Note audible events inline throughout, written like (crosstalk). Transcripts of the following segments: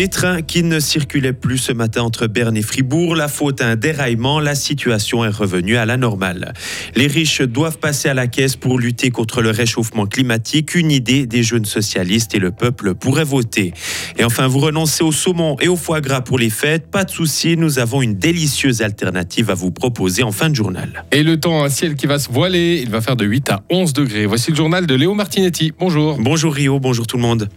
Des trains qui ne circulaient plus ce matin entre Berne et Fribourg. La faute à un déraillement. La situation est revenue à la normale. Les riches doivent passer à la caisse pour lutter contre le réchauffement climatique. Une idée des jeunes socialistes et le peuple pourraient voter. Et enfin, vous renoncez au saumon et au foie gras pour les fêtes. Pas de souci, nous avons une délicieuse alternative à vous proposer en fin de journal. Et le temps, un ciel qui va se voiler. Il va faire de 8 à 11 degrés. Voici le journal de Léo Martinetti. Bonjour. Bonjour Rio, bonjour tout le monde.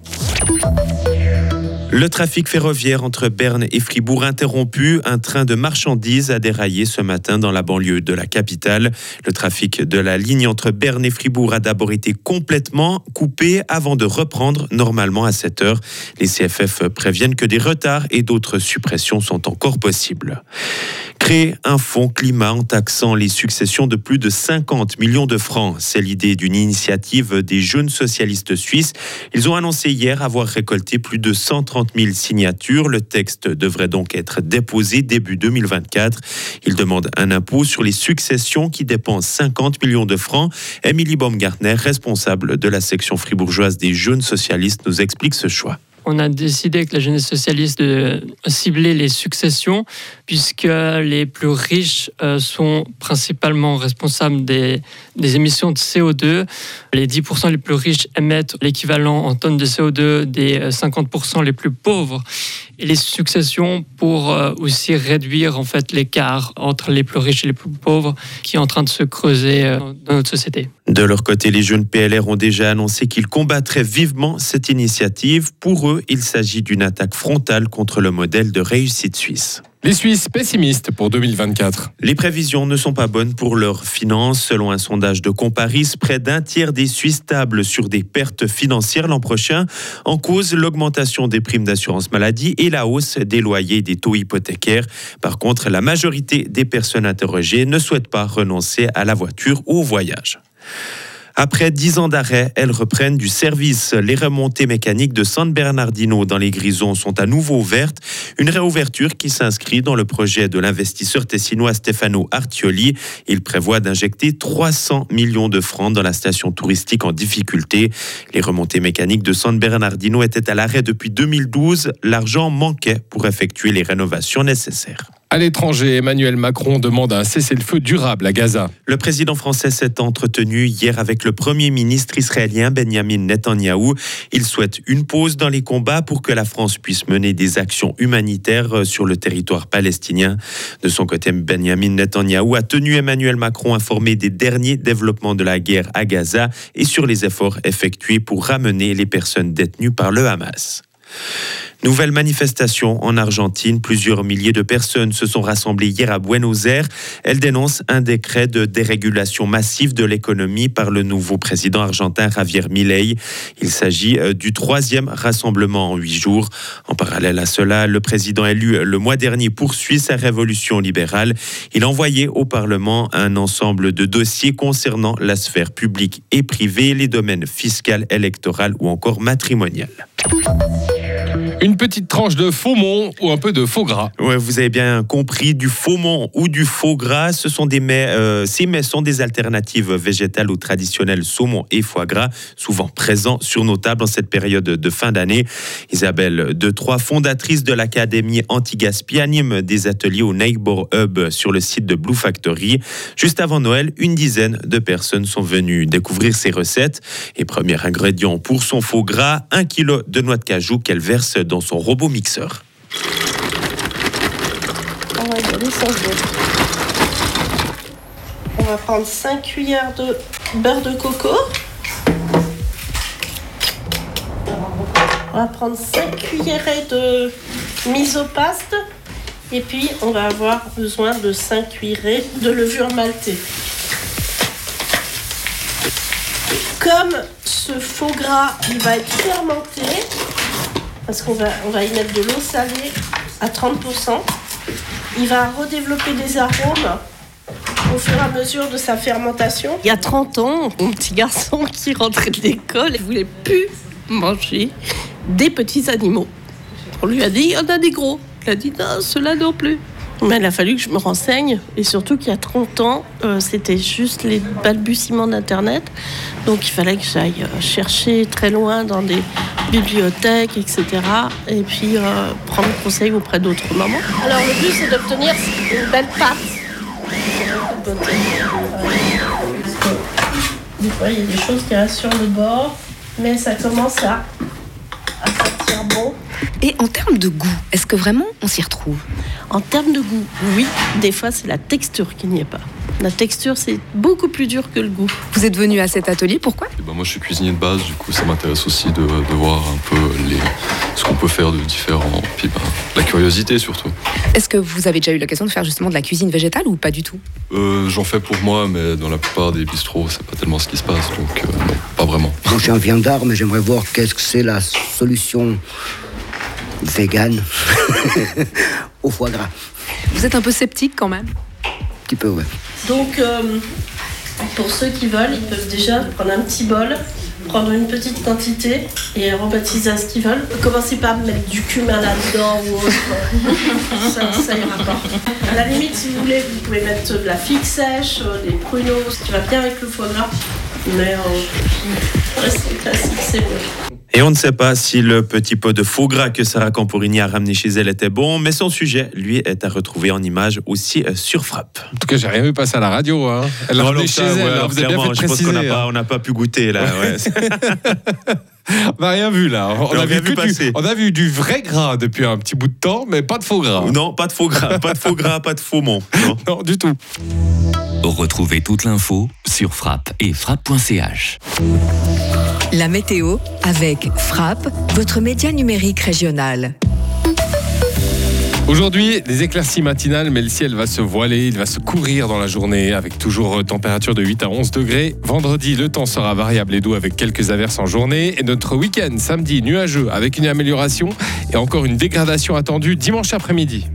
Le trafic ferroviaire entre Berne et Fribourg interrompu. Un train de marchandises a déraillé ce matin dans la banlieue de la capitale. Le trafic de la ligne entre Berne et Fribourg a d'abord été complètement coupé avant de reprendre normalement à 7 heures. Les CFF préviennent que des retards et d'autres suppressions sont encore possibles. Créer un fonds climat en taxant les successions de plus de 50 millions de francs. C'est l'idée d'une initiative des jeunes socialistes suisses. Ils ont annoncé hier avoir récolté plus de 130 000 signatures. Le texte devrait donc être déposé début 2024. Ils demandent un impôt sur les successions qui dépense 50 millions de francs. Émilie Baumgartner, responsable de la section fribourgeoise des jeunes socialistes, nous explique ce choix on a décidé avec la jeunesse socialiste de cibler les successions, puisque les plus riches euh, sont principalement responsables des, des émissions de CO2. Les 10% les plus riches émettent l'équivalent en tonnes de CO2 des 50% euh, les plus pauvres. Et les successions pour euh, aussi réduire en fait l'écart entre les plus riches et les plus pauvres qui est en train de se creuser dans notre société. De leur côté, les jeunes PLR ont déjà annoncé qu'ils combattraient vivement cette initiative. Pour eux, il s'agit d'une attaque frontale contre le modèle de réussite suisse. Les Suisses pessimistes pour 2024. Les prévisions ne sont pas bonnes pour leurs finances. Selon un sondage de Comparis, près d'un tiers des Suisses tablent sur des pertes financières l'an prochain. En cause, l'augmentation des primes d'assurance maladie et la hausse des loyers et des taux hypothécaires. Par contre, la majorité des personnes interrogées ne souhaitent pas renoncer à la voiture ou au voyage. Après dix ans d'arrêt, elles reprennent du service. Les remontées mécaniques de San Bernardino dans les Grisons sont à nouveau ouvertes. Une réouverture qui s'inscrit dans le projet de l'investisseur tessinois Stefano Artioli. Il prévoit d'injecter 300 millions de francs dans la station touristique en difficulté. Les remontées mécaniques de San Bernardino étaient à l'arrêt depuis 2012. L'argent manquait pour effectuer les rénovations nécessaires. À l'étranger, Emmanuel Macron demande un cessez-le-feu durable à Gaza. Le président français s'est entretenu hier avec le premier ministre israélien Benjamin Netanyahou. Il souhaite une pause dans les combats pour que la France puisse mener des actions humanitaires sur le territoire palestinien. De son côté, Benjamin Netanyahou a tenu Emmanuel Macron informé des derniers développements de la guerre à Gaza et sur les efforts effectués pour ramener les personnes détenues par le Hamas. Nouvelle manifestation en Argentine. Plusieurs milliers de personnes se sont rassemblées hier à Buenos Aires. Elles dénoncent un décret de dérégulation massive de l'économie par le nouveau président argentin Javier Milei. Il s'agit euh, du troisième rassemblement en huit jours. En parallèle à cela, le président élu le mois dernier poursuit sa révolution libérale. Il a envoyé au Parlement un ensemble de dossiers concernant la sphère publique et privée, les domaines fiscal, électoral ou encore matrimonial. Une petite tranche de faumon ou un peu de faux gras. Ouais, vous avez bien compris, du faumon ou du faux gras, ce sont des mets, euh, ces mets sont des alternatives végétales au traditionnel saumon et foie gras, souvent présents sur nos tables en cette période de fin d'année. Isabelle De Trois, fondatrice de l'Académie Anti-Gaspi, anime des ateliers au Neighbor Hub sur le site de Blue Factory. Juste avant Noël, une dizaine de personnes sont venues découvrir ces recettes. Et premier ingrédient pour son faux gras, un kilo de noix de cajou qu'elle verse dans son robot mixeur. On va prendre 5 cuillères de beurre de coco. On va prendre 5 cuillerées de misopaste. Et puis, on va avoir besoin de 5 cuillerées de levure maltée. Comme ce faux gras, il va être fermenté, parce qu'on va, on va y mettre de l'eau salée à 30%. Il va redévelopper des arômes au fur et à mesure de sa fermentation. Il y a 30 ans, mon petit garçon qui rentrait de l'école, il voulait plus manger des petits animaux. On lui a dit, en a des gros. Il a dit, non, cela non plus. Mais il a fallu que je me renseigne et surtout qu'il y a 30 ans, euh, c'était juste les balbutiements d'Internet. Donc il fallait que j'aille euh, chercher très loin dans des bibliothèques, etc. Et puis euh, prendre conseil auprès d'autres mamans. Alors le but c'est d'obtenir une belle pâte. Des fois il y a des choses qui restent sur le bord, mais ça commence à. Et en termes de goût, est-ce que vraiment on s'y retrouve? En termes de goût, oui, des fois c'est la texture qui n'y est pas. La texture c'est beaucoup plus dur que le goût. Vous êtes venu à cet atelier, pourquoi? Et ben moi je suis cuisinier de base, du coup ça m'intéresse aussi de, de voir un peu les, ce qu'on peut faire de différent, puis ben, la curiosité surtout. Est-ce que vous avez déjà eu l'occasion de faire justement de la cuisine végétale ou pas du tout? Euh, J'en fais pour moi, mais dans la plupart des bistrots c'est pas tellement ce qui se passe, donc euh, non, pas vraiment. Moi, je suis un viandard, mais j'aimerais voir qu'est-ce que c'est la solution végane (laughs) au foie gras. Vous êtes un peu sceptique quand même Un petit peu, ouais. Donc euh, pour ceux qui veulent, ils peuvent déjà prendre un petit bol, prendre une petite quantité et rebaptiser à ce qu'ils veulent. Commencez pas à mettre du cumin là-dedans ou autre. (laughs) ça, ça ira pas. À la limite, si vous voulez, vous pouvez mettre de la figue sèche, euh, des pruneaux, ce qui va bien avec le foie gras. Mais euh, restez classique, c'est mieux. Et on ne sait pas si le petit pot de faux gras que Sarah Camporini a ramené chez elle était bon, mais son sujet, lui, est à retrouver en image aussi euh, sur Frappe. En tout cas, j'ai rien vu passer à la radio. Hein. Elle l'a ramené chez ça, elle. ouais, hein. alors Vous avez bien clairement, fait je pense qu'on n'a préciser. pas, hein. on n'a pas pu goûter là. ouais. (laughs) On n'a rien vu là. On On a vu, rien vu du, passer. on a vu du vrai gras depuis un petit bout de temps, mais pas de faux gras. non, pas de faux gras, pas de faux gras, pas de faux mont. Non. (laughs) Non, du tout. Retrouvez toute l'info sur frappe et frappe.ch. La météo avec Frappe, votre média numérique régional. Aujourd'hui, des éclaircies matinales, mais le ciel va se voiler, il va se couvrir dans la journée, avec toujours euh, température de 8 à 11 degrés. Vendredi, le temps sera variable et doux avec quelques averses en journée. Et notre week-end, samedi, nuageux, avec une amélioration et encore une dégradation attendue dimanche après-midi.